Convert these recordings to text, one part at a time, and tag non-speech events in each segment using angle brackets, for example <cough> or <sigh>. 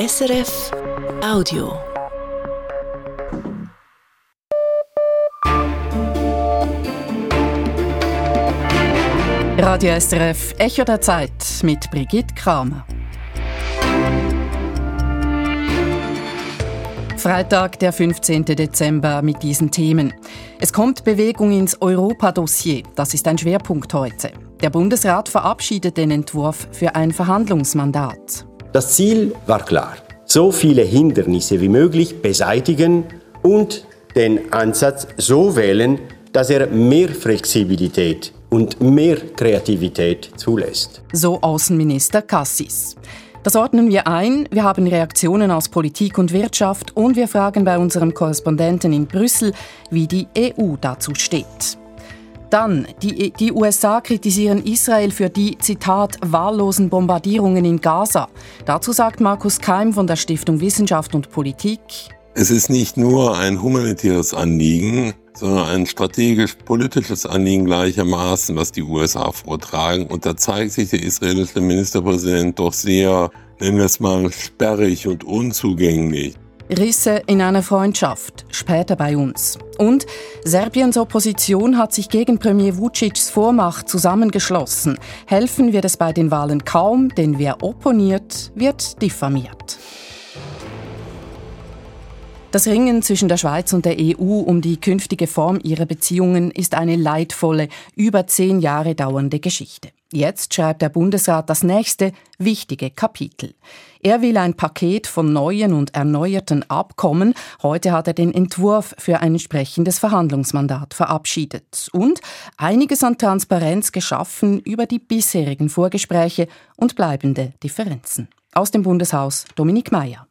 SRF Audio. Radio SRF Echo der Zeit mit Brigitte Kramer. Freitag, der 15. Dezember mit diesen Themen. Es kommt Bewegung ins Europa-Dossier. Das ist ein Schwerpunkt heute. Der Bundesrat verabschiedet den Entwurf für ein Verhandlungsmandat. Das Ziel war klar. So viele Hindernisse wie möglich beseitigen und den Ansatz so wählen, dass er mehr Flexibilität und mehr Kreativität zulässt. So Außenminister Cassis. Das ordnen wir ein. Wir haben Reaktionen aus Politik und Wirtschaft und wir fragen bei unserem Korrespondenten in Brüssel, wie die EU dazu steht. Dann, die, die USA kritisieren Israel für die, Zitat, wahllosen Bombardierungen in Gaza. Dazu sagt Markus Keim von der Stiftung Wissenschaft und Politik. Es ist nicht nur ein humanitäres Anliegen, sondern ein strategisch-politisches Anliegen gleichermaßen, was die USA vortragen. Und da zeigt sich der israelische Ministerpräsident doch sehr, nennen wir es mal, sperrig und unzugänglich. Risse in einer Freundschaft, später bei uns. Und Serbiens Opposition hat sich gegen Premier Vucic's Vormacht zusammengeschlossen. Helfen wird es bei den Wahlen kaum, denn wer opponiert, wird diffamiert. Das Ringen zwischen der Schweiz und der EU um die künftige Form ihrer Beziehungen ist eine leidvolle, über zehn Jahre dauernde Geschichte. Jetzt schreibt der Bundesrat das nächste wichtige Kapitel. Er will ein Paket von neuen und erneuerten Abkommen. Heute hat er den Entwurf für ein entsprechendes Verhandlungsmandat verabschiedet und einiges an Transparenz geschaffen über die bisherigen Vorgespräche und bleibende Differenzen. Aus dem Bundeshaus Dominik Mayer.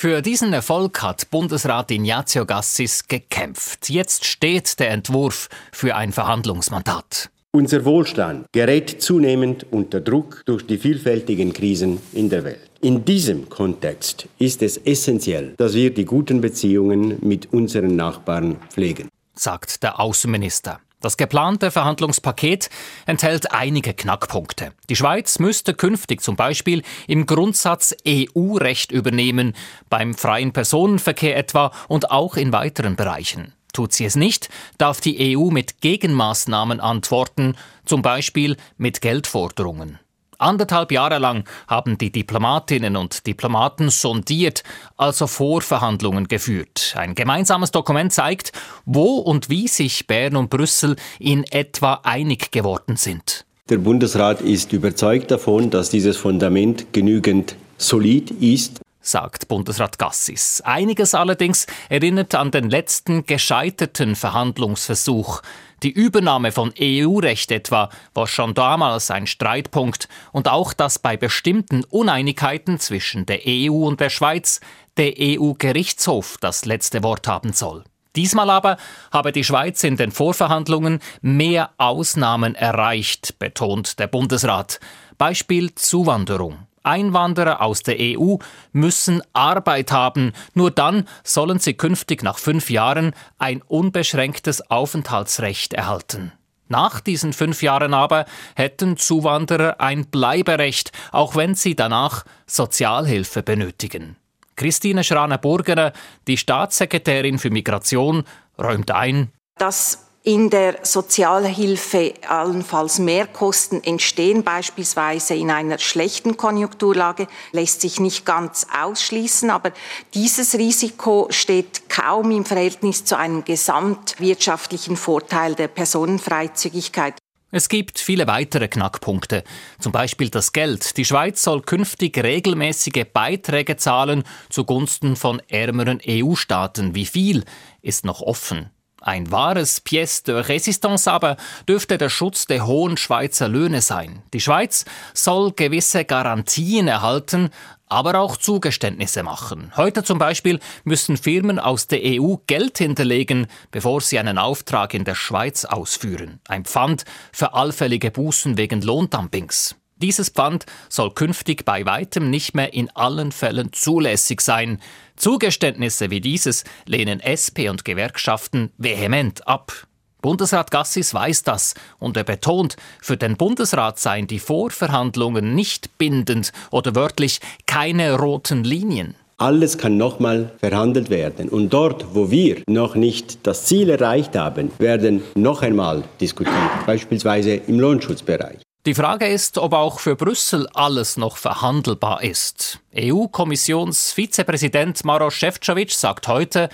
Für diesen Erfolg hat Bundesrat Ignazio Gassis gekämpft. Jetzt steht der Entwurf für ein Verhandlungsmandat. Unser Wohlstand gerät zunehmend unter Druck durch die vielfältigen Krisen in der Welt. In diesem Kontext ist es essentiell, dass wir die guten Beziehungen mit unseren Nachbarn pflegen, sagt der Außenminister. Das geplante Verhandlungspaket enthält einige Knackpunkte. Die Schweiz müsste künftig zum Beispiel im Grundsatz EU-Recht übernehmen, beim freien Personenverkehr etwa und auch in weiteren Bereichen. Tut sie es nicht, darf die EU mit Gegenmaßnahmen antworten, zum Beispiel mit Geldforderungen. Anderthalb Jahre lang haben die Diplomatinnen und Diplomaten sondiert, also Vorverhandlungen geführt. Ein gemeinsames Dokument zeigt, wo und wie sich Bern und Brüssel in etwa einig geworden sind. Der Bundesrat ist überzeugt davon, dass dieses Fundament genügend solid ist sagt Bundesrat Gassis. Einiges allerdings erinnert an den letzten gescheiterten Verhandlungsversuch. Die Übernahme von EU-Recht etwa war schon damals ein Streitpunkt und auch, dass bei bestimmten Uneinigkeiten zwischen der EU und der Schweiz der EU-Gerichtshof das letzte Wort haben soll. Diesmal aber habe die Schweiz in den Vorverhandlungen mehr Ausnahmen erreicht, betont der Bundesrat. Beispiel Zuwanderung. Einwanderer aus der EU müssen Arbeit haben. Nur dann sollen sie künftig nach fünf Jahren ein unbeschränktes Aufenthaltsrecht erhalten. Nach diesen fünf Jahren aber hätten Zuwanderer ein Bleiberecht, auch wenn sie danach Sozialhilfe benötigen. Christine Schraner-Burgener, die Staatssekretärin für Migration, räumt ein, dass in der Sozialhilfe allenfalls Mehrkosten entstehen, beispielsweise in einer schlechten Konjunkturlage, lässt sich nicht ganz ausschließen. Aber dieses Risiko steht kaum im Verhältnis zu einem gesamtwirtschaftlichen Vorteil der Personenfreizügigkeit. Es gibt viele weitere Knackpunkte, zum Beispiel das Geld. Die Schweiz soll künftig regelmäßige Beiträge zahlen zugunsten von ärmeren EU-Staaten. Wie viel ist noch offen? Ein wahres Pièce de Résistance aber dürfte der Schutz der hohen Schweizer Löhne sein. Die Schweiz soll gewisse Garantien erhalten, aber auch Zugeständnisse machen. Heute zum Beispiel müssen Firmen aus der EU Geld hinterlegen, bevor sie einen Auftrag in der Schweiz ausführen. Ein Pfand für allfällige Bußen wegen Lohndumpings. Dieses Pfand soll künftig bei weitem nicht mehr in allen Fällen zulässig sein. Zugeständnisse wie dieses lehnen SP und Gewerkschaften vehement ab. Bundesrat Gassis weiß das und er betont, für den Bundesrat seien die Vorverhandlungen nicht bindend oder wörtlich keine roten Linien. Alles kann nochmal verhandelt werden. Und dort, wo wir noch nicht das Ziel erreicht haben, werden noch einmal diskutiert, beispielsweise im Lohnschutzbereich. Die Frage ist, ob auch für Brüssel alles noch verhandelbar ist. EU-Kommissionsvizepräsident Maros Šefčovič sagt heute,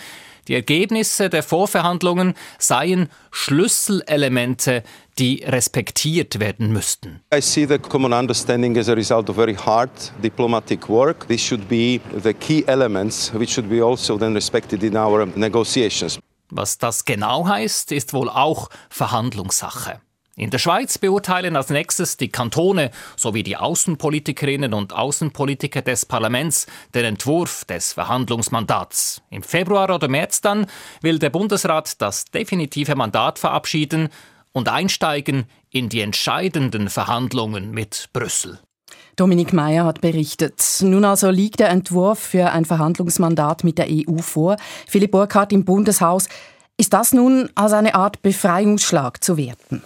die Ergebnisse der Vorverhandlungen seien Schlüsselelemente, die respektiert werden müssten. I see the common understanding as a result of very hard diplomatic work. This should be the key elements which should be also then respected in our negotiations. Was das genau heißt, ist wohl auch Verhandlungssache. In der Schweiz beurteilen als nächstes die Kantone sowie die Außenpolitikerinnen und Außenpolitiker des Parlaments den Entwurf des Verhandlungsmandats. Im Februar oder März dann will der Bundesrat das definitive Mandat verabschieden und einsteigen in die entscheidenden Verhandlungen mit Brüssel. Dominik Mayer hat berichtet. Nun also liegt der Entwurf für ein Verhandlungsmandat mit der EU vor. Philipp Burkhardt im Bundeshaus. Ist das nun als eine Art Befreiungsschlag zu werten?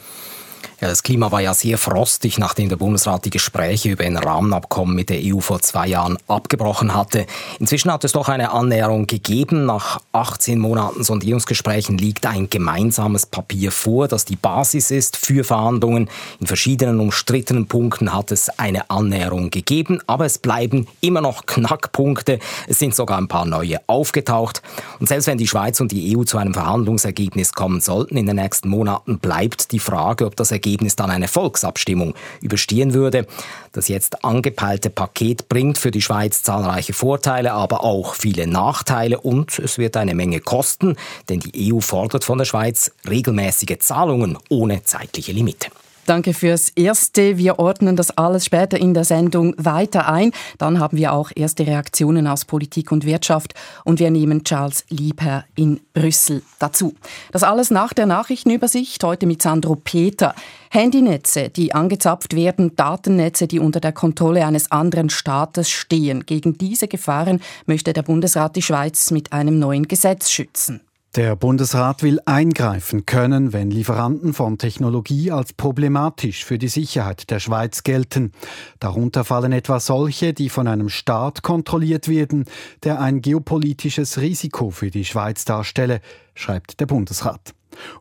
Ja, das Klima war ja sehr frostig, nachdem der Bundesrat die Gespräche über ein Rahmenabkommen mit der EU vor zwei Jahren abgebrochen hatte. Inzwischen hat es doch eine Annäherung gegeben. Nach 18 Monaten Sondierungsgesprächen liegt ein gemeinsames Papier vor, das die Basis ist für Verhandlungen. In verschiedenen umstrittenen Punkten hat es eine Annäherung gegeben, aber es bleiben immer noch Knackpunkte. Es sind sogar ein paar neue aufgetaucht. Und selbst wenn die Schweiz und die EU zu einem Verhandlungsergebnis kommen sollten in den nächsten Monaten, bleibt die Frage, ob das Ergebnis Ergebnis dann eine Volksabstimmung überstehen würde. Das jetzt angepeilte Paket bringt für die Schweiz zahlreiche Vorteile, aber auch viele Nachteile und es wird eine Menge kosten, denn die EU fordert von der Schweiz regelmäßige Zahlungen ohne zeitliche Limite. Danke fürs Erste. Wir ordnen das alles später in der Sendung weiter ein. Dann haben wir auch erste Reaktionen aus Politik und Wirtschaft und wir nehmen Charles Liebherr in Brüssel dazu. Das alles nach der Nachrichtenübersicht, heute mit Sandro Peter. Handynetze, die angezapft werden, Datennetze, die unter der Kontrolle eines anderen Staates stehen. Gegen diese Gefahren möchte der Bundesrat die Schweiz mit einem neuen Gesetz schützen. Der Bundesrat will eingreifen können, wenn Lieferanten von Technologie als problematisch für die Sicherheit der Schweiz gelten. Darunter fallen etwa solche, die von einem Staat kontrolliert werden, der ein geopolitisches Risiko für die Schweiz darstelle, schreibt der Bundesrat.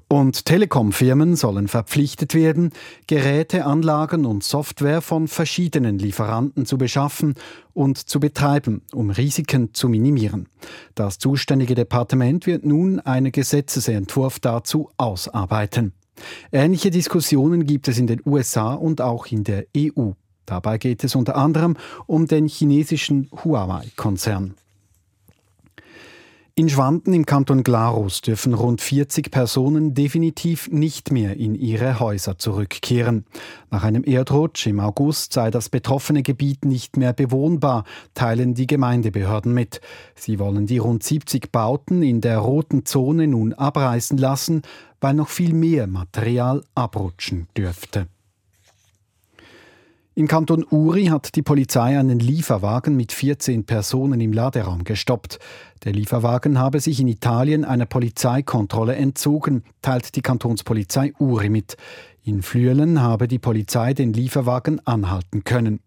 Und Telekom-Firmen sollen verpflichtet werden, Geräte, Anlagen und Software von verschiedenen Lieferanten zu beschaffen und zu betreiben, um Risiken zu minimieren. Das zuständige Departement wird nun einen Gesetzesentwurf dazu ausarbeiten. Ähnliche Diskussionen gibt es in den USA und auch in der EU. Dabei geht es unter anderem um den chinesischen Huawei-Konzern. In Schwanden im Kanton Glarus dürfen rund 40 Personen definitiv nicht mehr in ihre Häuser zurückkehren. Nach einem Erdrutsch im August sei das betroffene Gebiet nicht mehr bewohnbar, teilen die Gemeindebehörden mit. Sie wollen die rund 70 Bauten in der roten Zone nun abreißen lassen, weil noch viel mehr Material abrutschen dürfte. Im Kanton Uri hat die Polizei einen Lieferwagen mit 14 Personen im Laderaum gestoppt. Der Lieferwagen habe sich in Italien einer Polizeikontrolle entzogen, teilt die Kantonspolizei Uri mit. In Flüelen habe die Polizei den Lieferwagen anhalten können.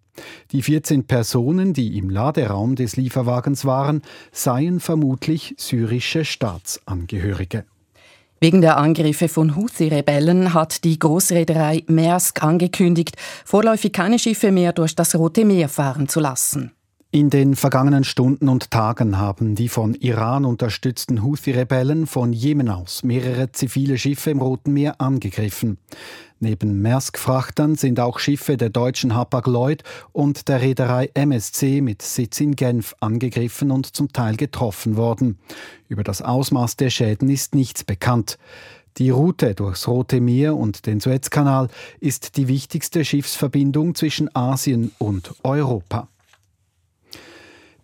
Die 14 Personen, die im Laderaum des Lieferwagens waren, seien vermutlich syrische Staatsangehörige. Wegen der Angriffe von Houthi-Rebellen hat die Großreederei Maersk angekündigt, vorläufig keine Schiffe mehr durch das Rote Meer fahren zu lassen. In den vergangenen Stunden und Tagen haben die von Iran unterstützten Houthi-Rebellen von Jemen aus mehrere zivile Schiffe im Roten Meer angegriffen. Neben Maersk-Frachtern sind auch Schiffe der deutschen Hapag-Lloyd und der Reederei MSC mit Sitz in Genf angegriffen und zum Teil getroffen worden. Über das Ausmaß der Schäden ist nichts bekannt. Die Route durchs Rote Meer und den Suezkanal ist die wichtigste Schiffsverbindung zwischen Asien und Europa.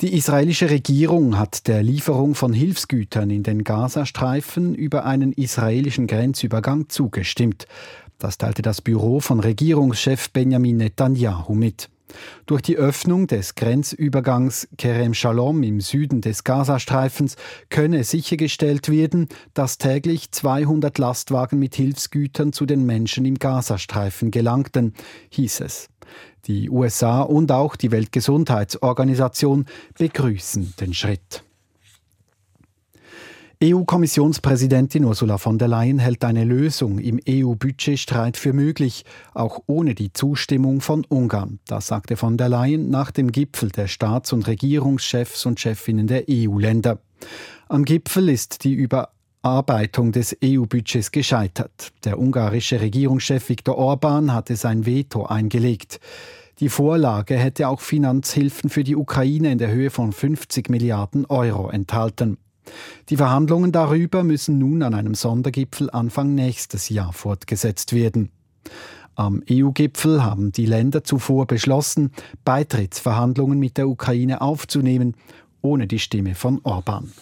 Die israelische Regierung hat der Lieferung von Hilfsgütern in den Gazastreifen über einen israelischen Grenzübergang zugestimmt. Das teilte das Büro von Regierungschef Benjamin Netanyahu mit. Durch die Öffnung des Grenzübergangs Kerem Shalom im Süden des Gazastreifens könne sichergestellt werden, dass täglich 200 Lastwagen mit Hilfsgütern zu den Menschen im Gazastreifen gelangten, hieß es. Die USA und auch die Weltgesundheitsorganisation begrüßen den Schritt. EU-Kommissionspräsidentin Ursula von der Leyen hält eine Lösung im EU-Budgetstreit für möglich, auch ohne die Zustimmung von Ungarn. Das sagte von der Leyen nach dem Gipfel der Staats- und Regierungschefs und Chefinnen der EU-Länder. Am Gipfel ist die Überarbeitung des EU-Budgets gescheitert. Der ungarische Regierungschef Viktor Orban hatte sein Veto eingelegt. Die Vorlage hätte auch Finanzhilfen für die Ukraine in der Höhe von 50 Milliarden Euro enthalten. Die Verhandlungen darüber müssen nun an einem Sondergipfel Anfang nächstes Jahr fortgesetzt werden. Am EU-Gipfel haben die Länder zuvor beschlossen, Beitrittsverhandlungen mit der Ukraine aufzunehmen, ohne die Stimme von Orban.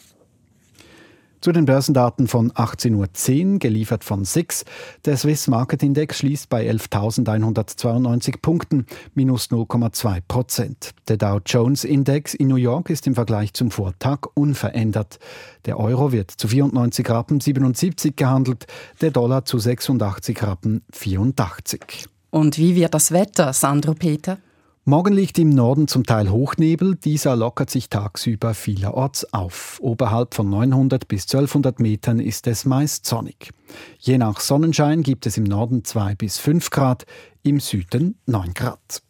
Zu den Börsendaten von 18.10 Uhr, geliefert von SIX. Der Swiss Market Index schließt bei 11.192 Punkten, minus 0,2 Prozent. Der Dow Jones Index in New York ist im Vergleich zum Vortag unverändert. Der Euro wird zu 94 Rappen 77 gehandelt, der Dollar zu 86 Rappen 84. Und wie wird das Wetter, Sandro Peter? Morgen liegt im Norden zum Teil Hochnebel, dieser lockert sich tagsüber vielerorts auf. Oberhalb von 900 bis 1200 Metern ist es meist sonnig. Je nach Sonnenschein gibt es im Norden 2 bis 5 Grad, im Süden 9 Grad.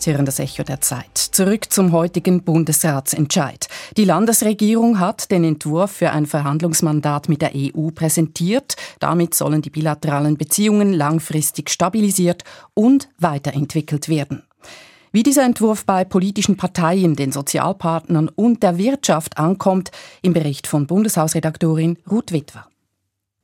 Sie hören das Echo der Zeit. Zurück zum heutigen Bundesratsentscheid. Die Landesregierung hat den Entwurf für ein Verhandlungsmandat mit der EU präsentiert. Damit sollen die bilateralen Beziehungen langfristig stabilisiert und weiterentwickelt werden. Wie dieser Entwurf bei politischen Parteien, den Sozialpartnern und der Wirtschaft ankommt, im Bericht von Bundeshausredaktorin Ruth Witwer.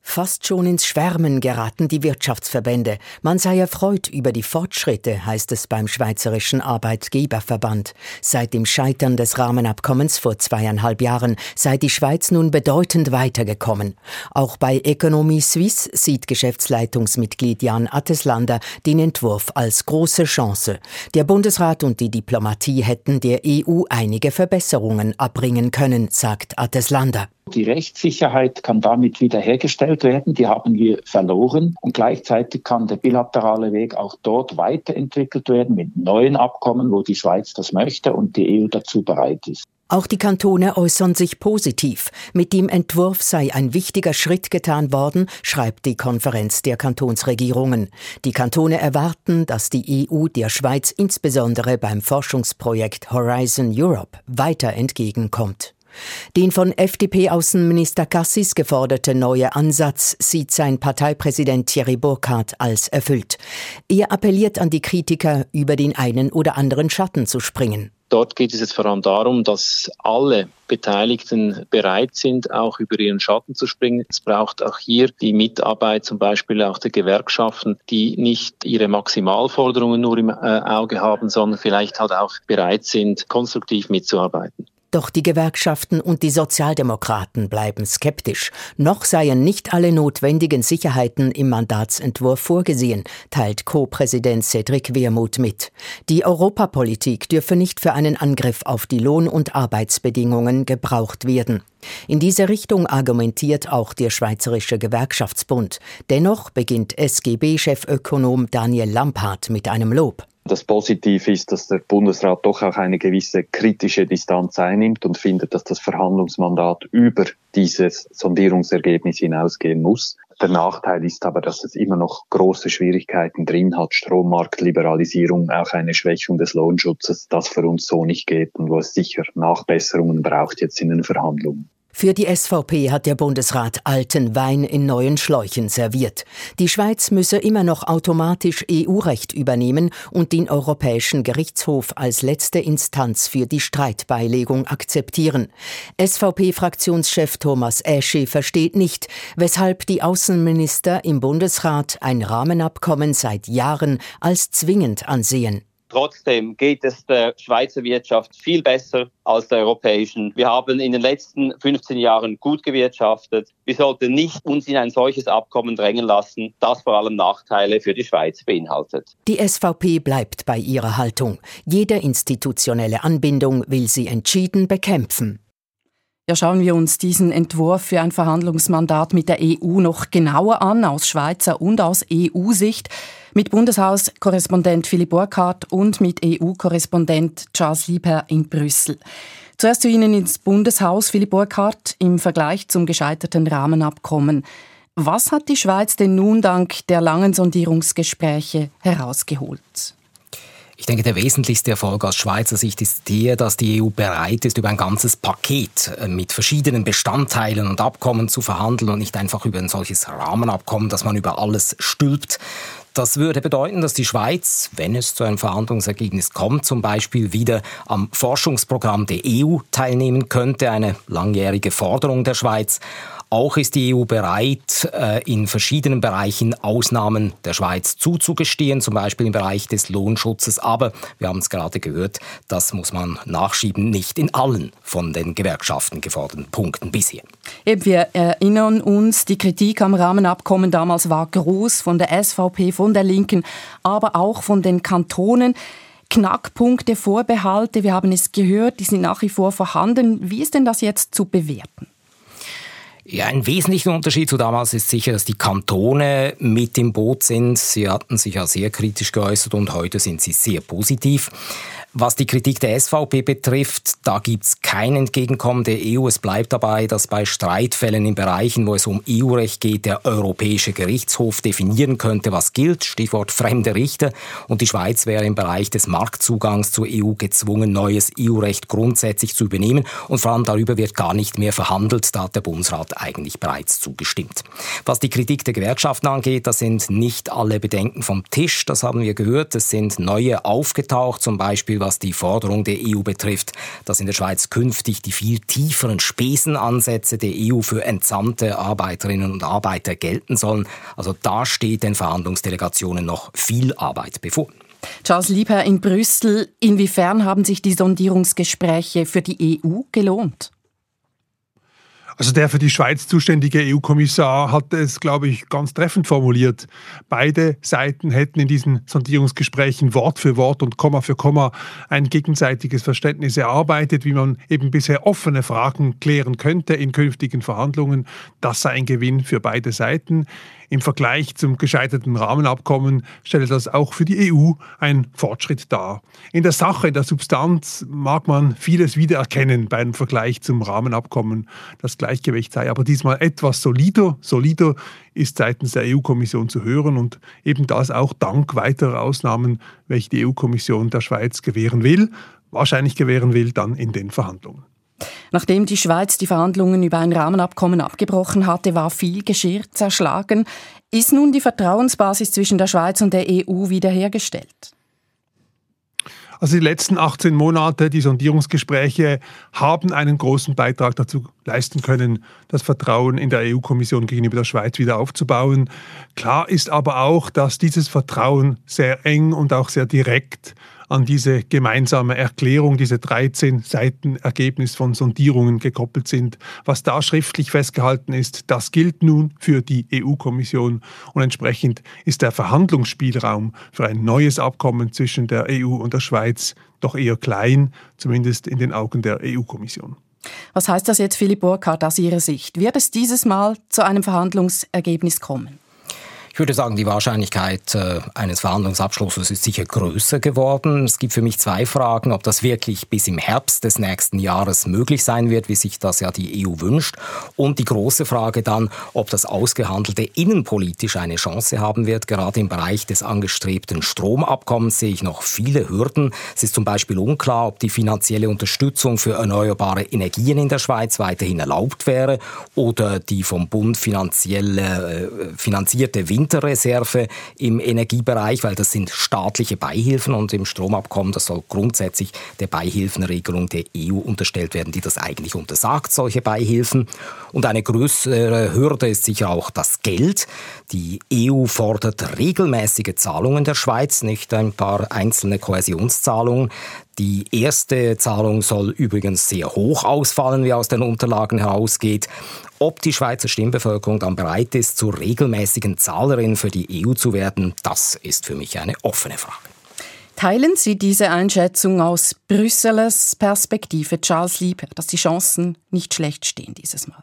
Fast schon ins Schwärmen geraten die Wirtschaftsverbände. Man sei erfreut über die Fortschritte, heißt es beim Schweizerischen Arbeitgeberverband. Seit dem Scheitern des Rahmenabkommens vor zweieinhalb Jahren sei die Schweiz nun bedeutend weitergekommen. Auch bei Economie Suisse sieht Geschäftsleitungsmitglied Jan Atteslander den Entwurf als große Chance. Der Bundesrat und die Diplomatie hätten der EU einige Verbesserungen abbringen können, sagt Atteslander. Die Rechtssicherheit kann damit wiederhergestellt werden. Die haben wir verloren. Und gleichzeitig kann der bilaterale Weg auch dort weiterentwickelt werden mit neuen Abkommen, wo die Schweiz das möchte und die EU dazu bereit ist. Auch die Kantone äußern sich positiv. Mit dem Entwurf sei ein wichtiger Schritt getan worden, schreibt die Konferenz der Kantonsregierungen. Die Kantone erwarten, dass die EU der Schweiz insbesondere beim Forschungsprojekt Horizon Europe weiter entgegenkommt. Den von FDP-Außenminister Cassis geforderte neue Ansatz sieht sein Parteipräsident Thierry Burkhardt als erfüllt. Er appelliert an die Kritiker, über den einen oder anderen Schatten zu springen. Dort geht es jetzt vor allem darum, dass alle Beteiligten bereit sind, auch über ihren Schatten zu springen. Es braucht auch hier die Mitarbeit zum Beispiel auch der Gewerkschaften, die nicht ihre Maximalforderungen nur im äh, Auge haben, sondern vielleicht halt auch bereit sind, konstruktiv mitzuarbeiten. Doch die Gewerkschaften und die Sozialdemokraten bleiben skeptisch. Noch seien nicht alle notwendigen Sicherheiten im Mandatsentwurf vorgesehen, teilt Co-Präsident Cedric Wermuth mit. Die Europapolitik dürfe nicht für einen Angriff auf die Lohn- und Arbeitsbedingungen gebraucht werden. In diese Richtung argumentiert auch der Schweizerische Gewerkschaftsbund. Dennoch beginnt SGB-Chefökonom Daniel Lampard mit einem Lob. Das Positive ist, dass der Bundesrat doch auch eine gewisse kritische Distanz einnimmt und findet, dass das Verhandlungsmandat über dieses Sondierungsergebnis hinausgehen muss. Der Nachteil ist aber, dass es immer noch große Schwierigkeiten drin hat. Strommarktliberalisierung, auch eine Schwächung des Lohnschutzes, das für uns so nicht geht und wo es sicher Nachbesserungen braucht jetzt in den Verhandlungen. Für die SVP hat der Bundesrat alten Wein in neuen Schläuchen serviert. Die Schweiz müsse immer noch automatisch EU-Recht übernehmen und den Europäischen Gerichtshof als letzte Instanz für die Streitbeilegung akzeptieren. SVP-Fraktionschef Thomas Eschi versteht nicht, weshalb die Außenminister im Bundesrat ein Rahmenabkommen seit Jahren als zwingend ansehen. Trotzdem geht es der Schweizer Wirtschaft viel besser als der europäischen. Wir haben in den letzten 15 Jahren gut gewirtschaftet. Wir sollten nicht uns in ein solches Abkommen drängen lassen, das vor allem Nachteile für die Schweiz beinhaltet. Die SVP bleibt bei ihrer Haltung. Jede institutionelle Anbindung will sie entschieden bekämpfen. Ja, schauen wir uns diesen Entwurf für ein Verhandlungsmandat mit der EU noch genauer an, aus Schweizer und aus EU-Sicht, mit Bundeshauskorrespondent Philipp Burkhardt und mit EU-Korrespondent Charles Lieber in Brüssel. Zuerst zu Ihnen ins Bundeshaus, Philipp Burkhardt, im Vergleich zum gescheiterten Rahmenabkommen. Was hat die Schweiz denn nun dank der langen Sondierungsgespräche herausgeholt? Ich denke, der wesentlichste Erfolg aus Schweizer Sicht ist der, dass die EU bereit ist, über ein ganzes Paket äh, mit verschiedenen Bestandteilen und Abkommen zu verhandeln und nicht einfach über ein solches Rahmenabkommen, das man über alles stülpt. Das würde bedeuten, dass die Schweiz, wenn es zu einem Verhandlungsergebnis kommt, zum Beispiel wieder am Forschungsprogramm der EU teilnehmen könnte, eine langjährige Forderung der Schweiz. Auch ist die EU bereit, äh, in verschiedenen Bereichen Ausnahmen der Schweiz zuzugestehen, zum Beispiel im Bereich des Lohnschutzes. Aber wir haben es gerade gehört, das muss man nachschieben, nicht in allen von den Gewerkschaften geforderten Punkten bisher. Eben, wir erinnern uns, die Kritik am Rahmenabkommen damals war groß von der SVP, von der Linken, aber auch von den Kantonen. Knackpunkte, Vorbehalte, wir haben es gehört, die sind nach wie vor vorhanden. Wie ist denn das jetzt zu bewerten? Ja, ein wesentlicher Unterschied zu damals ist sicher, dass die Kantone mit im Boot sind. Sie hatten sich ja sehr kritisch geäußert und heute sind sie sehr positiv. Was die Kritik der SVP betrifft, da gibt's kein Entgegenkommen der EU. Es bleibt dabei, dass bei Streitfällen in Bereichen, wo es um EU-Recht geht, der Europäische Gerichtshof definieren könnte, was gilt, Stichwort fremde Richter. Und die Schweiz wäre im Bereich des Marktzugangs zur EU gezwungen, neues EU-Recht grundsätzlich zu übernehmen. Und vor allem darüber wird gar nicht mehr verhandelt. Da hat der Bundesrat eigentlich bereits zugestimmt. Was die Kritik der Gewerkschaften angeht, da sind nicht alle Bedenken vom Tisch. Das haben wir gehört. Es sind neue aufgetaucht, zum Beispiel was die Forderung der EU betrifft, dass in der Schweiz künftig die viel tieferen Spesenansätze der EU für entsandte Arbeiterinnen und Arbeiter gelten sollen. Also da steht den Verhandlungsdelegationen noch viel Arbeit bevor. Charles Liebherr in Brüssel, inwiefern haben sich die Sondierungsgespräche für die EU gelohnt? Also der für die Schweiz zuständige EU-Kommissar hat es, glaube ich, ganz treffend formuliert. Beide Seiten hätten in diesen Sondierungsgesprächen Wort für Wort und Komma für Komma ein gegenseitiges Verständnis erarbeitet, wie man eben bisher offene Fragen klären könnte in künftigen Verhandlungen. Das sei ein Gewinn für beide Seiten. Im Vergleich zum gescheiterten Rahmenabkommen stelle das auch für die EU einen Fortschritt dar. In der Sache, in der Substanz mag man vieles wiedererkennen beim Vergleich zum Rahmenabkommen. Das Gleichgewicht sei aber diesmal etwas solider. Solider ist seitens der EU-Kommission zu hören und eben das auch dank weiterer Ausnahmen, welche die EU-Kommission der Schweiz gewähren will, wahrscheinlich gewähren will, dann in den Verhandlungen. Nachdem die Schweiz die Verhandlungen über ein Rahmenabkommen abgebrochen hatte, war viel Geschirr zerschlagen. Ist nun die Vertrauensbasis zwischen der Schweiz und der EU wiederhergestellt? Also die letzten 18 Monate, die Sondierungsgespräche haben einen großen Beitrag dazu leisten können, das Vertrauen in der EU-Kommission gegenüber der Schweiz wieder aufzubauen. Klar ist aber auch, dass dieses Vertrauen sehr eng und auch sehr direkt an diese gemeinsame Erklärung, diese 13 Seiten Ergebnis von Sondierungen gekoppelt sind. Was da schriftlich festgehalten ist, das gilt nun für die EU-Kommission und entsprechend ist der Verhandlungsspielraum für ein neues Abkommen zwischen der EU und der Schweiz doch eher klein, zumindest in den Augen der EU-Kommission. Was heißt das jetzt, Philipp Burkhardt, aus Ihrer Sicht? Wird es dieses Mal zu einem Verhandlungsergebnis kommen? Ich würde sagen, die Wahrscheinlichkeit äh, eines Verhandlungsabschlusses ist sicher größer geworden. Es gibt für mich zwei Fragen, ob das wirklich bis im Herbst des nächsten Jahres möglich sein wird, wie sich das ja die EU wünscht. Und die große Frage dann, ob das Ausgehandelte innenpolitisch eine Chance haben wird. Gerade im Bereich des angestrebten Stromabkommens sehe ich noch viele Hürden. Es ist zum Beispiel unklar, ob die finanzielle Unterstützung für erneuerbare Energien in der Schweiz weiterhin erlaubt wäre oder die vom Bund finanziell äh, finanzierte Wind Winterreserve im Energiebereich, weil das sind staatliche Beihilfen und im Stromabkommen, das soll grundsätzlich der Beihilfenregelung der EU unterstellt werden, die das eigentlich untersagt, solche Beihilfen. Und eine größere Hürde ist sicher auch das Geld. Die EU fordert regelmäßige Zahlungen der Schweiz, nicht ein paar einzelne Kohäsionszahlungen. Die erste Zahlung soll übrigens sehr hoch ausfallen, wie aus den Unterlagen herausgeht. Ob die Schweizer Stimmbevölkerung dann bereit ist, zur regelmäßigen Zahlerin für die EU zu werden, das ist für mich eine offene Frage. Teilen Sie diese Einschätzung aus Brüsselers Perspektive, Charles Lieber, dass die Chancen nicht schlecht stehen dieses Mal?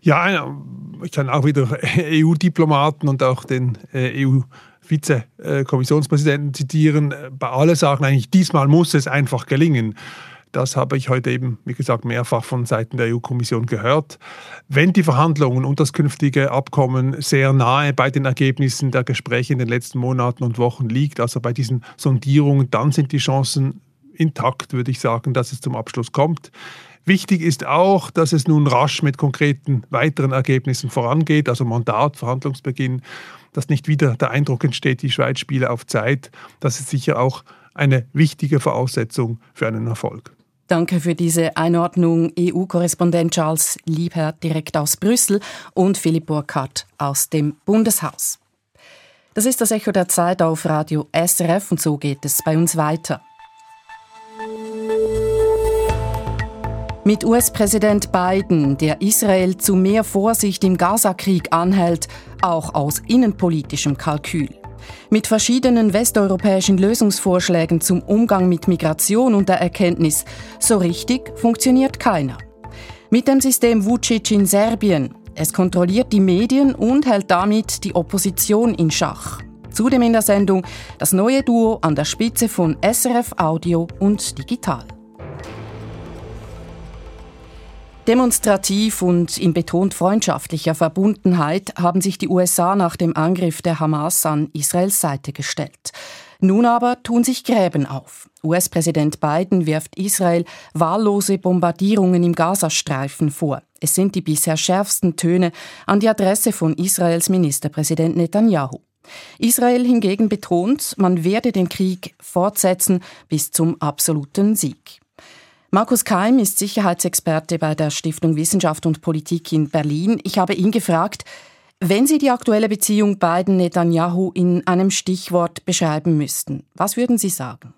Ja, ich kann auch wieder <laughs> EU-Diplomaten und auch den äh, EU- Vize-Kommissionspräsidenten zitieren, bei alle sagen eigentlich, diesmal muss es einfach gelingen. Das habe ich heute eben, wie gesagt, mehrfach von Seiten der EU-Kommission gehört. Wenn die Verhandlungen und das künftige Abkommen sehr nahe bei den Ergebnissen der Gespräche in den letzten Monaten und Wochen liegt, also bei diesen Sondierungen, dann sind die Chancen intakt, würde ich sagen, dass es zum Abschluss kommt. Wichtig ist auch, dass es nun rasch mit konkreten weiteren Ergebnissen vorangeht, also Mandat, Verhandlungsbeginn dass nicht wieder der Eindruck entsteht, die Schweiz spiele auf Zeit. Das ist sicher auch eine wichtige Voraussetzung für einen Erfolg. Danke für diese Einordnung, EU-Korrespondent Charles Liebherr direkt aus Brüssel und Philipp Burkhardt aus dem Bundeshaus. Das ist das Echo der Zeit auf Radio SRF und so geht es bei uns weiter. Mit US-Präsident Biden, der Israel zu mehr Vorsicht im Gaza-Krieg anhält, auch aus innenpolitischem Kalkül. Mit verschiedenen westeuropäischen Lösungsvorschlägen zum Umgang mit Migration und der Erkenntnis, so richtig funktioniert keiner. Mit dem System Vucic in Serbien. Es kontrolliert die Medien und hält damit die Opposition in Schach. Zudem in der Sendung das neue Duo an der Spitze von SRF Audio und Digital. Demonstrativ und in betont freundschaftlicher Verbundenheit haben sich die USA nach dem Angriff der Hamas an Israels Seite gestellt. Nun aber tun sich Gräben auf. US-Präsident Biden wirft Israel wahllose Bombardierungen im Gazastreifen vor. Es sind die bisher schärfsten Töne an die Adresse von Israels Ministerpräsident Netanyahu. Israel hingegen betont, man werde den Krieg fortsetzen bis zum absoluten Sieg. Markus Keim ist Sicherheitsexperte bei der Stiftung Wissenschaft und Politik in Berlin. Ich habe ihn gefragt, wenn Sie die aktuelle Beziehung Biden-Netanyahu in einem Stichwort beschreiben müssten, was würden Sie sagen?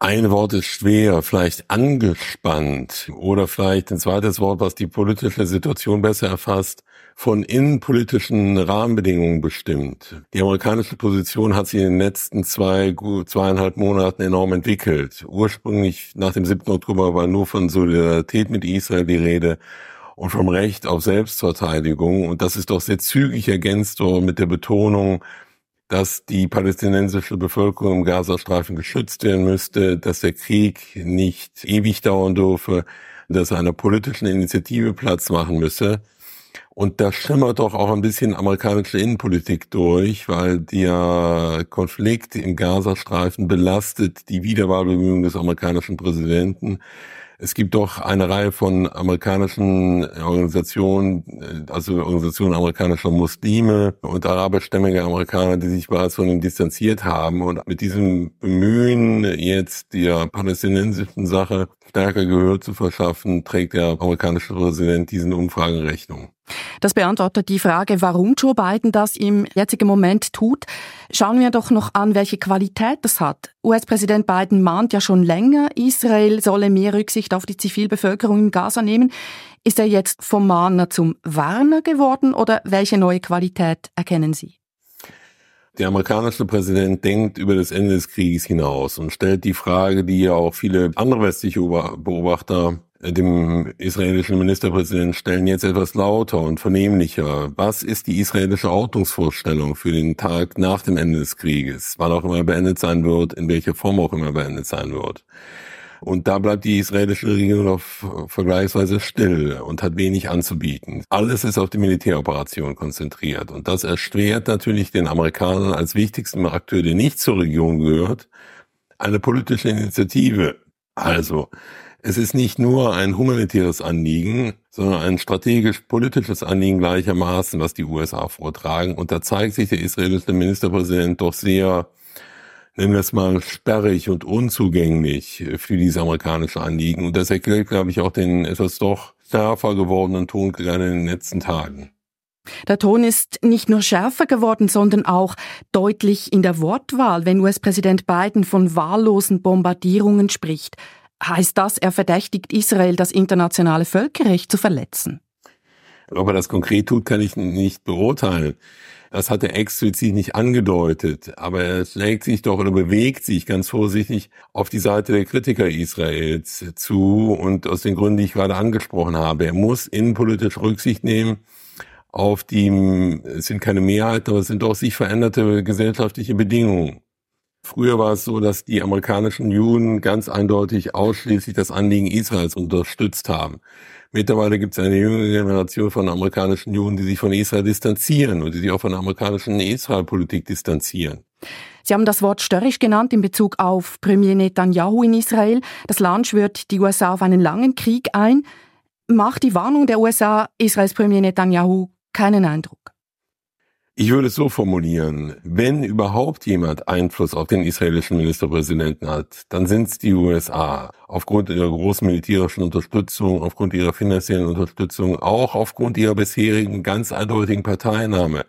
Ein Wort ist schwer, vielleicht angespannt oder vielleicht ein zweites Wort, was die politische Situation besser erfasst, von innenpolitischen Rahmenbedingungen bestimmt. Die amerikanische Position hat sich in den letzten zwei, zweieinhalb Monaten enorm entwickelt. Ursprünglich nach dem 7. Oktober war nur von Solidarität mit Israel die Rede und vom Recht auf Selbstverteidigung. Und das ist doch sehr zügig ergänzt worden mit der Betonung, dass die palästinensische Bevölkerung im Gazastreifen geschützt werden müsste, dass der Krieg nicht ewig dauern dürfe, dass einer politischen Initiative Platz machen müsse. Und da schimmert doch auch ein bisschen amerikanische Innenpolitik durch, weil der Konflikt im Gazastreifen belastet die Wiederwahlbemühungen des amerikanischen Präsidenten. Es gibt doch eine Reihe von amerikanischen Organisationen, also Organisationen amerikanischer Muslime und arabischstämmige Amerikaner, die sich bereits von ihm distanziert haben. Und mit diesem Bemühen, jetzt der palästinensischen Sache stärker Gehör zu verschaffen, trägt der amerikanische Präsident diesen Umfragen Rechnung. Das beantwortet die Frage, warum Joe Biden das im jetzigen Moment tut. Schauen wir doch noch an, welche Qualität das hat. US-Präsident Biden mahnt ja schon länger, Israel solle mehr Rücksicht auf die Zivilbevölkerung in Gaza nehmen. Ist er jetzt vom Mahner zum Warner geworden oder welche neue Qualität erkennen Sie? Der amerikanische Präsident denkt über das Ende des Krieges hinaus und stellt die Frage, die ja auch viele andere westliche Beobachter dem israelischen Ministerpräsidenten stellen jetzt etwas lauter und vernehmlicher. Was ist die israelische Ordnungsvorstellung für den Tag nach dem Ende des Krieges? Wann auch immer beendet sein wird, in welcher Form auch immer beendet sein wird. Und da bleibt die israelische Regierung noch vergleichsweise still und hat wenig anzubieten. Alles ist auf die Militäroperation konzentriert. Und das erschwert natürlich den Amerikanern als wichtigsten Akteur, der nicht zur Region gehört, eine politische Initiative Also, es ist nicht nur ein humanitäres Anliegen, sondern ein strategisch-politisches Anliegen gleichermaßen, was die USA vortragen. Und da zeigt sich der israelische Ministerpräsident doch sehr, nennen wir es mal, sperrig und unzugänglich für diese amerikanische Anliegen. Und das erklärt, glaube ich, auch den etwas doch schärfer gewordenen Ton gerade in den letzten Tagen. Der Ton ist nicht nur schärfer geworden, sondern auch deutlich in der Wortwahl, wenn US-Präsident Biden von wahllosen Bombardierungen spricht. Heißt das, er verdächtigt Israel, das internationale Völkerrecht zu verletzen? Ob er das konkret tut, kann ich nicht beurteilen. Das hat er explizit nicht angedeutet, aber er schlägt sich doch oder bewegt sich ganz vorsichtig auf die Seite der Kritiker Israels zu und aus den Gründen, die ich gerade angesprochen habe. Er muss innenpolitisch Rücksicht nehmen auf die, es sind keine Mehrheiten, aber es sind doch sich veränderte gesellschaftliche Bedingungen. Früher war es so, dass die amerikanischen Juden ganz eindeutig ausschließlich das Anliegen Israels unterstützt haben. Mittlerweile gibt es eine junge Generation von amerikanischen Juden, die sich von Israel distanzieren und die sich auch von der amerikanischen Israel-Politik distanzieren. Sie haben das Wort störrisch genannt in Bezug auf Premier Netanyahu in Israel. Das Land schwört die USA auf einen langen Krieg ein. Macht die Warnung der USA Israels Premier Netanyahu keinen Eindruck? Ich würde es so formulieren, wenn überhaupt jemand Einfluss auf den israelischen Ministerpräsidenten hat, dann sind es die USA. Aufgrund ihrer großen militärischen Unterstützung, aufgrund ihrer finanziellen Unterstützung, auch aufgrund ihrer bisherigen ganz eindeutigen Parteinahme.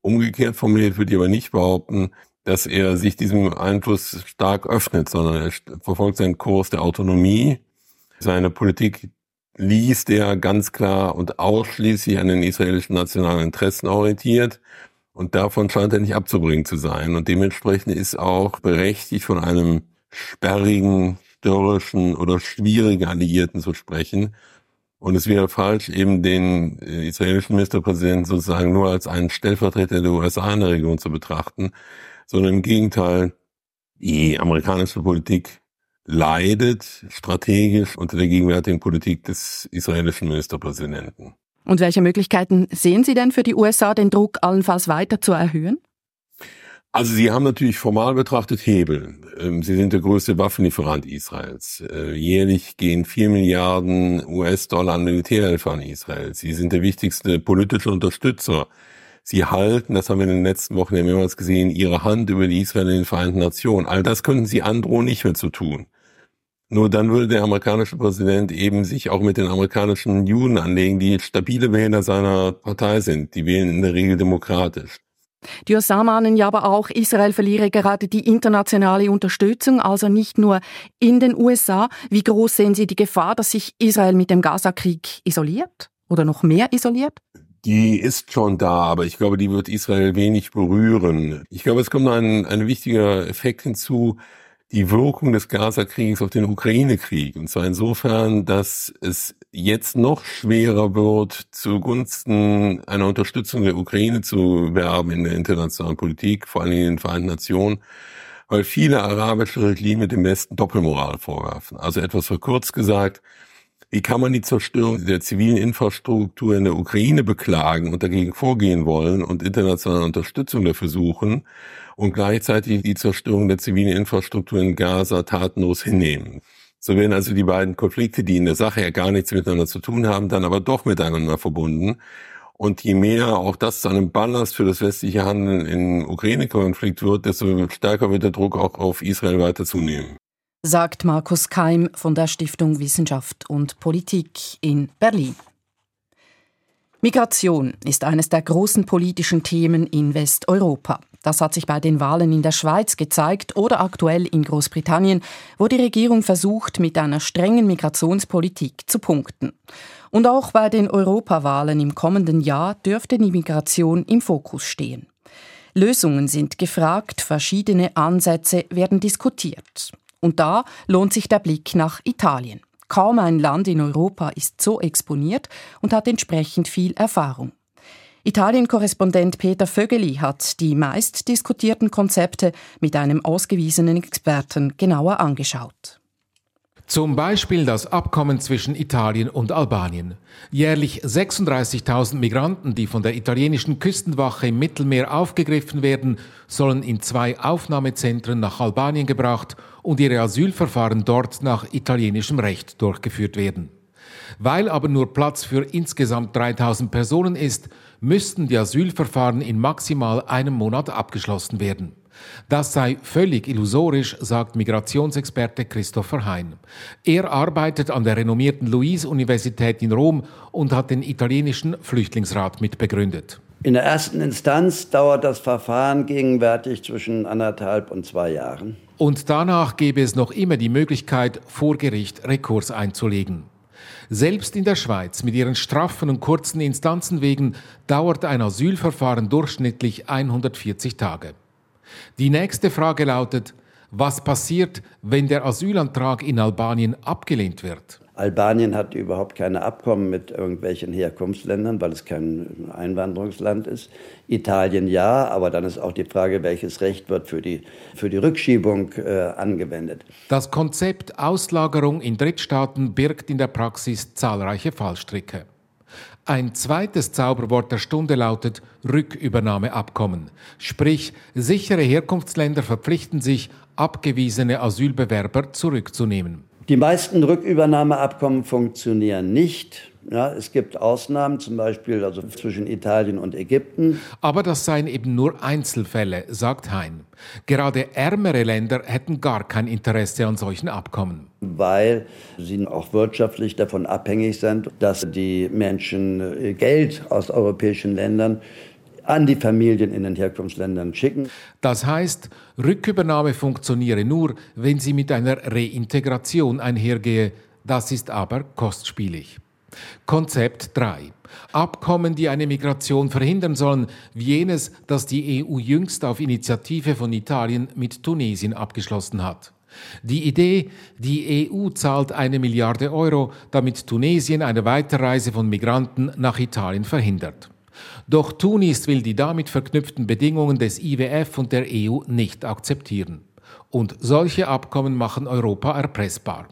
Umgekehrt formuliert würde ich aber nicht behaupten, dass er sich diesem Einfluss stark öffnet, sondern er verfolgt seinen Kurs der Autonomie, seine Politik liest er ganz klar und ausschließlich an den israelischen nationalen Interessen orientiert. Und davon scheint er nicht abzubringen zu sein. Und dementsprechend ist auch berechtigt, von einem sperrigen, störrischen oder schwierigen Alliierten zu sprechen. Und es wäre falsch, eben den äh, israelischen Ministerpräsidenten sozusagen nur als einen Stellvertreter der USA in der Region zu betrachten, sondern im Gegenteil, die amerikanische Politik leidet strategisch unter der gegenwärtigen Politik des israelischen Ministerpräsidenten. Und welche Möglichkeiten sehen Sie denn für die USA, den Druck allenfalls weiter zu erhöhen? Also Sie haben natürlich formal betrachtet Hebel. Ähm, Sie sind der größte Waffenlieferant Israels. Äh, jährlich gehen vier Milliarden US-Dollar an Militärhilfe an Israel. Sie sind der wichtigste politische Unterstützer. Sie halten, das haben wir in den letzten Wochen ja mehrmals gesehen, ihre Hand über die Israel in den Vereinten Nationen. All das könnten Sie androhen, nicht mehr zu tun. Nur dann würde der amerikanische Präsident eben sich auch mit den amerikanischen Juden anlegen, die stabile Wähler seiner Partei sind. Die wählen in der Regel demokratisch. Die USA mahnen ja aber auch, Israel verliere gerade die internationale Unterstützung, also nicht nur in den USA. Wie groß sehen Sie die Gefahr, dass sich Israel mit dem Gaza-Krieg isoliert oder noch mehr isoliert? Die ist schon da, aber ich glaube, die wird Israel wenig berühren. Ich glaube, es kommt ein, ein wichtiger Effekt hinzu die Wirkung des Gaza-Kriegs auf den Ukraine-Krieg. Und zwar insofern, dass es jetzt noch schwerer wird, zugunsten einer Unterstützung der Ukraine zu werben in der internationalen Politik, vor allem in den Vereinten Nationen, weil viele arabische Regime dem Westen Doppelmoral vorwerfen. Also etwas verkürzt gesagt, wie kann man die Zerstörung der zivilen Infrastruktur in der Ukraine beklagen und dagegen vorgehen wollen und internationale Unterstützung dafür suchen und gleichzeitig die Zerstörung der zivilen Infrastruktur in Gaza tatenlos hinnehmen? So werden also die beiden Konflikte, die in der Sache ja gar nichts miteinander zu tun haben, dann aber doch miteinander verbunden. Und je mehr auch das zu einem Ballast für das westliche Handeln im Ukraine-Konflikt wird, desto stärker wird der Druck auch auf Israel weiter zunehmen sagt Markus Keim von der Stiftung Wissenschaft und Politik in Berlin. Migration ist eines der großen politischen Themen in Westeuropa. Das hat sich bei den Wahlen in der Schweiz gezeigt oder aktuell in Großbritannien, wo die Regierung versucht, mit einer strengen Migrationspolitik zu punkten. Und auch bei den Europawahlen im kommenden Jahr dürfte die Migration im Fokus stehen. Lösungen sind gefragt, verschiedene Ansätze werden diskutiert. Und da lohnt sich der Blick nach Italien. Kaum ein Land in Europa ist so exponiert und hat entsprechend viel Erfahrung. Italien-Korrespondent Peter Vögeli hat die meist diskutierten Konzepte mit einem ausgewiesenen Experten genauer angeschaut. Zum Beispiel das Abkommen zwischen Italien und Albanien. Jährlich 36.000 Migranten, die von der italienischen Küstenwache im Mittelmeer aufgegriffen werden, sollen in zwei Aufnahmezentren nach Albanien gebracht und ihre Asylverfahren dort nach italienischem Recht durchgeführt werden. Weil aber nur Platz für insgesamt 3000 Personen ist, müssten die Asylverfahren in maximal einem Monat abgeschlossen werden. Das sei völlig illusorisch, sagt Migrationsexperte Christopher Hein. Er arbeitet an der renommierten Louise-Universität in Rom und hat den italienischen Flüchtlingsrat mitbegründet. In der ersten Instanz dauert das Verfahren gegenwärtig zwischen anderthalb und zwei Jahren. Und danach gäbe es noch immer die Möglichkeit, vor Gericht Rekurs einzulegen. Selbst in der Schweiz mit ihren straffen und kurzen Instanzenwegen dauert ein Asylverfahren durchschnittlich 140 Tage. Die nächste Frage lautet, was passiert, wenn der Asylantrag in Albanien abgelehnt wird? Albanien hat überhaupt keine Abkommen mit irgendwelchen Herkunftsländern, weil es kein Einwanderungsland ist. Italien ja, aber dann ist auch die Frage, welches Recht wird für die, für die Rückschiebung äh, angewendet. Das Konzept Auslagerung in Drittstaaten birgt in der Praxis zahlreiche Fallstricke. Ein zweites Zauberwort der Stunde lautet Rückübernahmeabkommen. Sprich, sichere Herkunftsländer verpflichten sich, abgewiesene Asylbewerber zurückzunehmen. Die meisten Rückübernahmeabkommen funktionieren nicht. Ja, es gibt Ausnahmen, zum Beispiel also zwischen Italien und Ägypten. Aber das seien eben nur Einzelfälle, sagt Hein. Gerade ärmere Länder hätten gar kein Interesse an solchen Abkommen. Weil sie auch wirtschaftlich davon abhängig sind, dass die Menschen Geld aus europäischen Ländern an die Familien in den Herkunftsländern schicken. Das heißt, Rückübernahme funktioniere nur, wenn sie mit einer Reintegration einhergehe. Das ist aber kostspielig. Konzept 3. Abkommen, die eine Migration verhindern sollen, wie jenes, das die EU jüngst auf Initiative von Italien mit Tunesien abgeschlossen hat. Die Idee, die EU zahlt eine Milliarde Euro, damit Tunesien eine Weiterreise von Migranten nach Italien verhindert. Doch Tunis will die damit verknüpften Bedingungen des IWF und der EU nicht akzeptieren. Und solche Abkommen machen Europa erpressbar.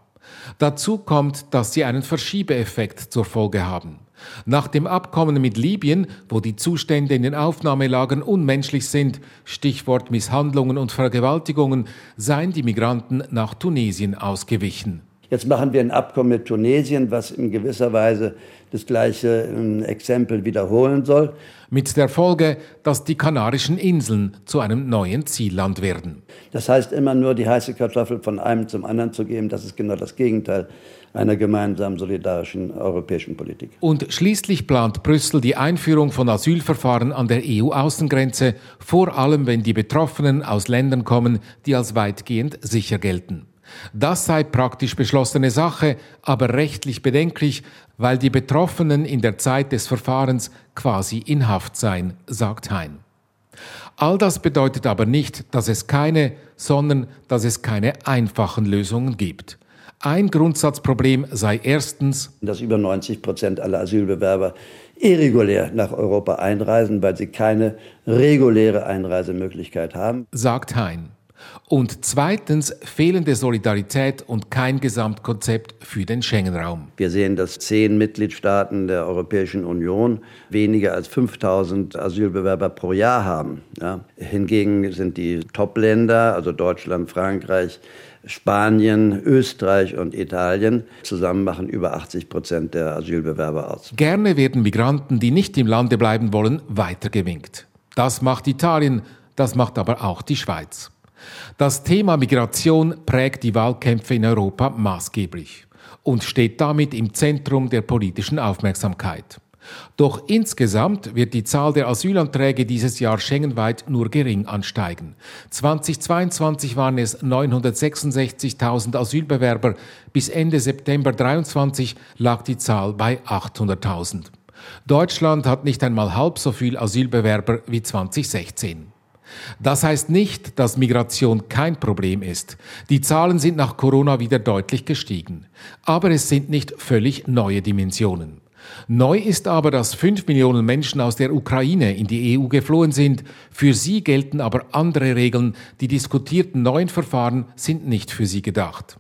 Dazu kommt, dass sie einen Verschiebeeffekt zur Folge haben. Nach dem Abkommen mit Libyen, wo die Zustände in den Aufnahmelagern unmenschlich sind, Stichwort Misshandlungen und Vergewaltigungen, seien die Migranten nach Tunesien ausgewichen. Jetzt machen wir ein Abkommen mit Tunesien, was in gewisser Weise das gleiche ähm, Exempel wiederholen soll. Mit der Folge, dass die Kanarischen Inseln zu einem neuen Zielland werden. Das heißt, immer nur die heiße Kartoffel von einem zum anderen zu geben, das ist genau das Gegenteil einer gemeinsamen solidarischen europäischen Politik. Und schließlich plant Brüssel die Einführung von Asylverfahren an der EU-Außengrenze, vor allem wenn die Betroffenen aus Ländern kommen, die als weitgehend sicher gelten. Das sei praktisch beschlossene Sache, aber rechtlich bedenklich, weil die Betroffenen in der Zeit des Verfahrens quasi in Haft seien, sagt Hein. All das bedeutet aber nicht, dass es keine, sondern dass es keine einfachen Lösungen gibt. Ein Grundsatzproblem sei erstens, dass über 90 Prozent aller Asylbewerber irregulär nach Europa einreisen, weil sie keine reguläre Einreisemöglichkeit haben, sagt Hein. Und zweitens fehlende Solidarität und kein Gesamtkonzept für den Schengen-Raum. Wir sehen, dass zehn Mitgliedstaaten der Europäischen Union weniger als 5000 Asylbewerber pro Jahr haben. Ja. Hingegen sind die Top-Länder, also Deutschland, Frankreich, Spanien, Österreich und Italien zusammen machen über 80 Prozent der Asylbewerber aus. Gerne werden Migranten, die nicht im Lande bleiben wollen, weitergewinkt. Das macht Italien, das macht aber auch die Schweiz. Das Thema Migration prägt die Wahlkämpfe in Europa maßgeblich und steht damit im Zentrum der politischen Aufmerksamkeit. Doch insgesamt wird die Zahl der Asylanträge dieses Jahr schengenweit nur gering ansteigen. 2022 waren es 966.000 Asylbewerber, bis Ende September 23 lag die Zahl bei 800.000. Deutschland hat nicht einmal halb so viel Asylbewerber wie 2016. Das heißt nicht, dass Migration kein Problem ist. Die Zahlen sind nach Corona wieder deutlich gestiegen. Aber es sind nicht völlig neue Dimensionen. Neu ist aber, dass fünf Millionen Menschen aus der Ukraine in die EU geflohen sind. Für sie gelten aber andere Regeln. Die diskutierten neuen Verfahren sind nicht für sie gedacht.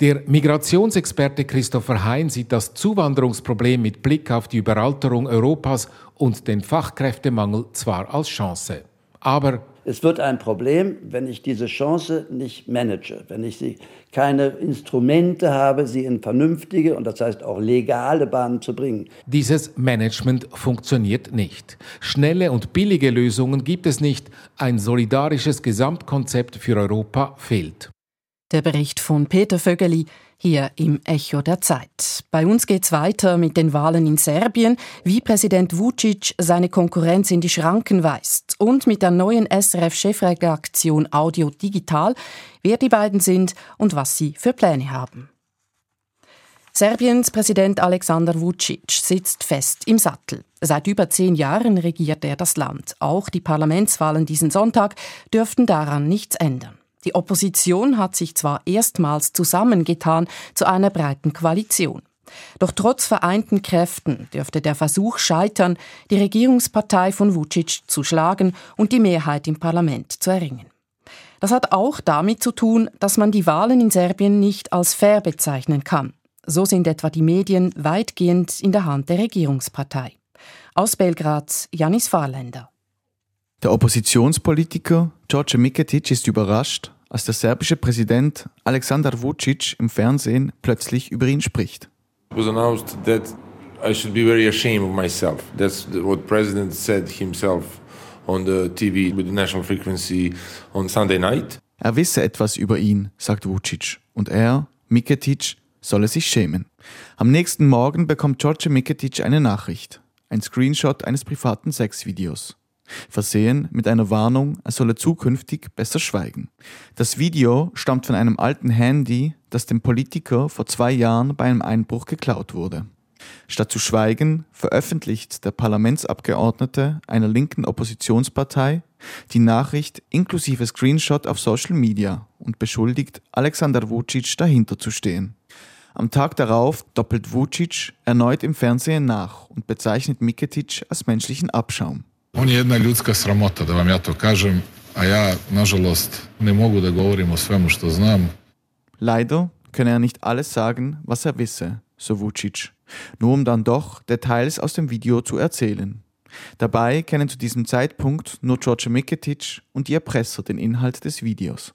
Der Migrationsexperte Christopher Hein sieht das Zuwanderungsproblem mit Blick auf die Überalterung Europas und den Fachkräftemangel zwar als Chance, aber es wird ein Problem, wenn ich diese Chance nicht manage, wenn ich sie keine Instrumente habe, sie in vernünftige und das heißt auch legale Bahnen zu bringen. Dieses Management funktioniert nicht. Schnelle und billige Lösungen gibt es nicht. Ein solidarisches Gesamtkonzept für Europa fehlt. Der Bericht von Peter Vögeli hier im Echo der Zeit. Bei uns geht's weiter mit den Wahlen in Serbien, wie Präsident Vucic seine Konkurrenz in die Schranken weist und mit der neuen SRF-Chefredaktion Audio Digital, wer die beiden sind und was sie für Pläne haben. Serbiens Präsident Alexander Vucic sitzt fest im Sattel. Seit über zehn Jahren regiert er das Land. Auch die Parlamentswahlen diesen Sonntag dürften daran nichts ändern. Die Opposition hat sich zwar erstmals zusammengetan zu einer breiten Koalition. Doch trotz vereinten Kräften dürfte der Versuch scheitern, die Regierungspartei von Vucic zu schlagen und die Mehrheit im Parlament zu erringen. Das hat auch damit zu tun, dass man die Wahlen in Serbien nicht als fair bezeichnen kann. So sind etwa die Medien weitgehend in der Hand der Regierungspartei. Aus Belgrad Janis Fahrländer. Der Oppositionspolitiker George Miketic ist überrascht, als der serbische Präsident Alexander Vucic im Fernsehen plötzlich über ihn spricht. It was announced that I should be very ashamed of myself. That's what President said himself on the TV with the national frequency on Sunday night. Er wisse etwas über ihn, sagt Vucic, und er, Miketic, solle sich schämen. Am nächsten Morgen bekommt George Miketic eine Nachricht, ein Screenshot eines privaten Sexvideos versehen mit einer Warnung, er solle zukünftig besser schweigen. Das Video stammt von einem alten Handy, das dem Politiker vor zwei Jahren bei einem Einbruch geklaut wurde. Statt zu schweigen, veröffentlicht der Parlamentsabgeordnete einer linken Oppositionspartei die Nachricht inklusive Screenshot auf Social Media und beschuldigt Alexander Vucic dahinter zu stehen. Am Tag darauf doppelt Vucic erneut im Fernsehen nach und bezeichnet Miketic als menschlichen Abschaum. On je jedna ljudska sramota, da vam ja to kažem, a ja, nažalost, ne mogu da govorim o svemu što znam. Leider könne er nicht alles sagen, was er wisse, so Vucic, nur um dann doch Details aus dem Video zu erzählen. Dabei kennen zu diesem Zeitpunkt nur George Miketic und die Erpresser den Inhalt des Videos.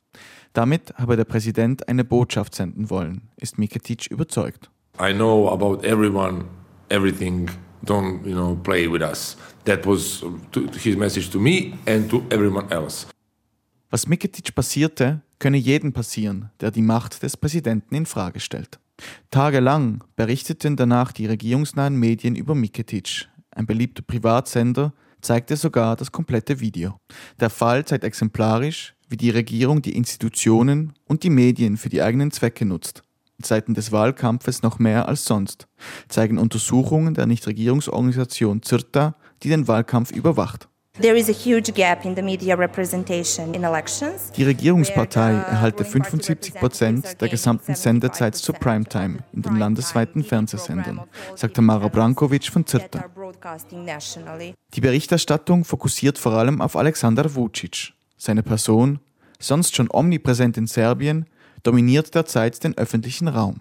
Damit habe der Präsident eine Botschaft senden wollen, ist Miketic überzeugt. I know about everyone, everything don't you know play with us. That was his message to me and to everyone else. Was Miketic passierte, könne jedem passieren, der die Macht des Präsidenten in Frage stellt. Tagelang berichteten danach die regierungsnahen Medien über Miketic. Ein beliebter Privatsender zeigte sogar das komplette Video. Der Fall zeigt exemplarisch, wie die Regierung die Institutionen und die Medien für die eigenen Zwecke nutzt. Zeiten des Wahlkampfes noch mehr als sonst, zeigen Untersuchungen der Nichtregierungsorganisation CIRTA, die den Wahlkampf überwacht. Die Regierungspartei erhalte 75 Prozent der gesamten Sendezeit zur Primetime in den landesweiten Fernsehsendern, sagt Tamara Brankovic von CIRTA. Die Berichterstattung fokussiert vor allem auf Alexander Vucic. Seine Person, sonst schon omnipräsent in Serbien, dominiert derzeit den öffentlichen Raum.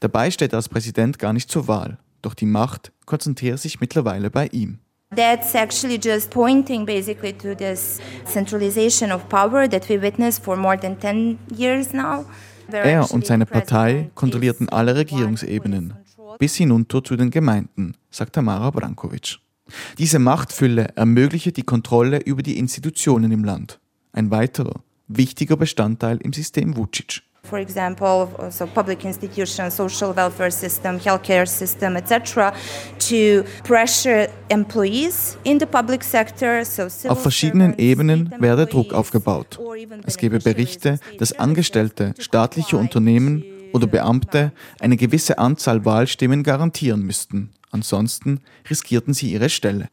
Dabei steht er als Präsident gar nicht zur Wahl, doch die Macht konzentriert sich mittlerweile bei ihm. That's actually just pointing basically to this centralization of power that we witnessed for more than 10 years now. Er und seine Partei kontrollierten alle Regierungsebenen, bis hinunter zu den Gemeinden, sagt Tamara Brankovic. Diese Machtfülle ermögliche die Kontrolle über die Institutionen im Land. Ein weiterer, wichtiger Bestandteil im System Vucic for example, so public institutions, social welfare system, healthcare system, etc., to pressure employees in the public sector. So Auf verschiedenen Ebenen werde Druck aufgebaut. Es gebe Berichte, dass Angestellte staatlicher Unternehmen oder Beamte eine gewisse Anzahl Wahlstimmen garantieren müssten. Ansonsten riskierten sie ihre Stelle.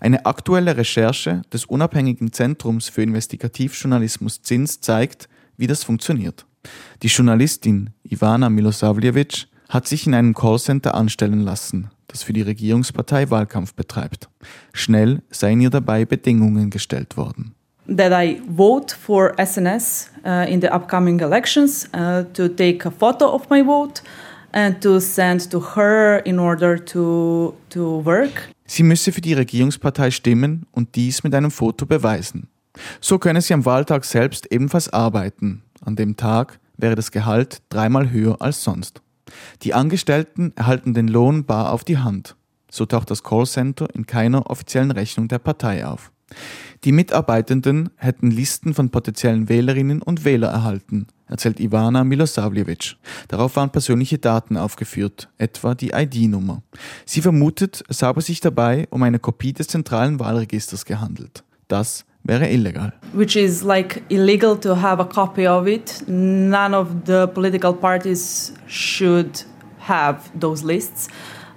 Eine aktuelle Recherche des unabhängigen Zentrums für Investigativjournalismus ZINS zeigt, wie das funktioniert. Die Journalistin Ivana Milosavljevic hat sich in einem Callcenter anstellen lassen, das für die Regierungspartei Wahlkampf betreibt. Schnell seien ihr dabei Bedingungen gestellt worden. that I vote for SNS uh, in the upcoming elections, uh, to take a photo of my vote and to send to her in order to, to work. Sie müsse für die Regierungspartei stimmen und dies mit einem Foto beweisen. So könne sie am Wahltag selbst ebenfalls arbeiten. An dem Tag wäre das Gehalt dreimal höher als sonst. Die Angestellten erhalten den Lohn bar auf die Hand. So taucht das Callcenter in keiner offiziellen Rechnung der Partei auf. Die Mitarbeitenden hätten Listen von potenziellen Wählerinnen und Wähler erhalten, erzählt Ivana Milosavljevic. Darauf waren persönliche Daten aufgeführt, etwa die ID-Nummer. Sie vermutet, es habe sich dabei um eine Kopie des zentralen Wahlregisters gehandelt. Das wäre illegal. Which is like illegal to have a copy of it. None of the political parties should have those lists,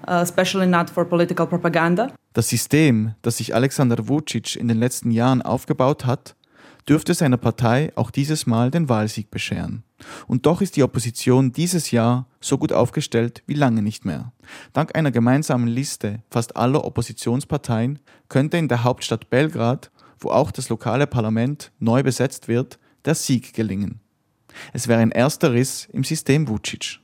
uh, especially not for political propaganda. Das System, das sich Alexander Vucic in den letzten Jahren aufgebaut hat, dürfte seiner Partei auch dieses Mal den Wahlsieg bescheren. Und doch ist die Opposition dieses Jahr so gut aufgestellt wie lange nicht mehr. Dank einer gemeinsamen Liste fast aller Oppositionsparteien könnte in der Hauptstadt Belgrad, wo auch das lokale Parlament neu besetzt wird, der Sieg gelingen. Es wäre ein erster Riss im System Vucic.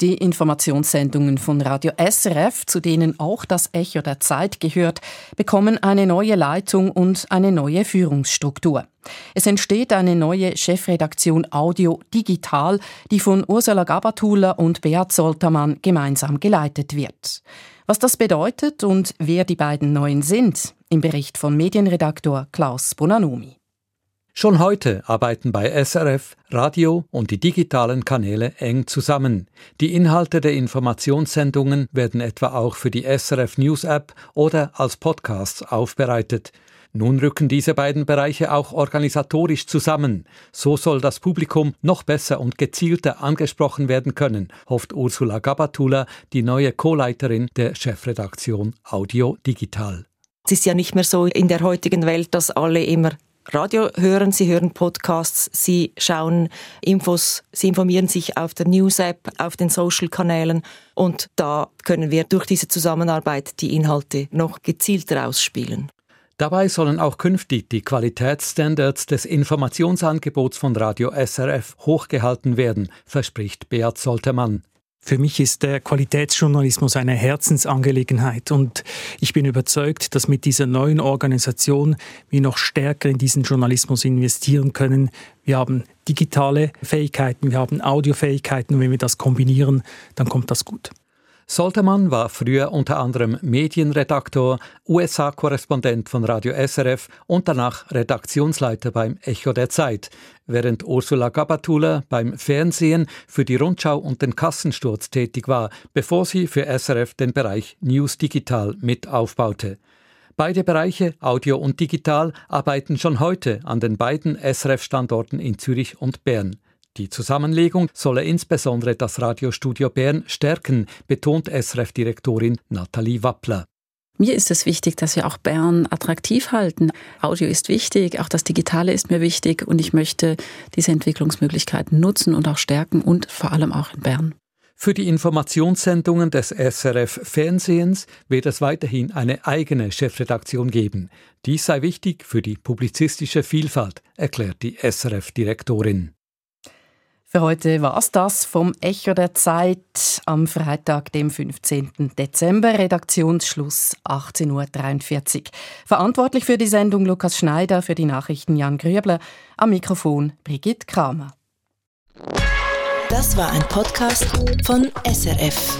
Die Informationssendungen von Radio SRF, zu denen auch das Echo der Zeit gehört, bekommen eine neue Leitung und eine neue Führungsstruktur. Es entsteht eine neue Chefredaktion Audio Digital, die von Ursula Gabatuller und Beat Soltermann gemeinsam geleitet wird. Was das bedeutet und wer die beiden Neuen sind, im Bericht von Medienredaktor Klaus Bonanomi. Schon heute arbeiten bei SRF Radio und die digitalen Kanäle eng zusammen. Die Inhalte der Informationssendungen werden etwa auch für die SRF News App oder als Podcasts aufbereitet. Nun rücken diese beiden Bereiche auch organisatorisch zusammen. So soll das Publikum noch besser und gezielter angesprochen werden können, hofft Ursula Gabatula, die neue Co-Leiterin der Chefredaktion Audio Digital. Es ist ja nicht mehr so in der heutigen Welt, dass alle immer Radio hören, sie hören Podcasts, sie schauen Infos, sie informieren sich auf der News-App, auf den Social-Kanälen und da können wir durch diese Zusammenarbeit die Inhalte noch gezielter ausspielen. Dabei sollen auch künftig die Qualitätsstandards des Informationsangebots von Radio SRF hochgehalten werden, verspricht Beat Soltermann. Für mich ist der Qualitätsjournalismus eine Herzensangelegenheit und ich bin überzeugt, dass mit dieser neuen Organisation wir noch stärker in diesen Journalismus investieren können. Wir haben digitale Fähigkeiten, wir haben Audiofähigkeiten und wenn wir das kombinieren, dann kommt das gut. Soltermann war früher unter anderem Medienredaktor, USA-Korrespondent von Radio SRF und danach Redaktionsleiter beim Echo der Zeit, während Ursula Gabatula beim Fernsehen für die Rundschau und den Kassensturz tätig war, bevor sie für SRF den Bereich News Digital mit aufbaute. Beide Bereiche, Audio und Digital, arbeiten schon heute an den beiden SRF-Standorten in Zürich und Bern. Die Zusammenlegung solle insbesondere das Radiostudio Bern stärken, betont SRF-Direktorin Nathalie Wappler. Mir ist es wichtig, dass wir auch Bern attraktiv halten. Audio ist wichtig, auch das Digitale ist mir wichtig und ich möchte diese Entwicklungsmöglichkeiten nutzen und auch stärken und vor allem auch in Bern. Für die Informationssendungen des SRF Fernsehens wird es weiterhin eine eigene Chefredaktion geben. Dies sei wichtig für die publizistische Vielfalt, erklärt die SRF-Direktorin. Für heute war es das vom Echo der Zeit am Freitag, dem 15. Dezember, Redaktionsschluss 18.43 Uhr. Verantwortlich für die Sendung Lukas Schneider, für die Nachrichten Jan Grübler, am Mikrofon Brigitte Kramer. Das war ein Podcast von SRF.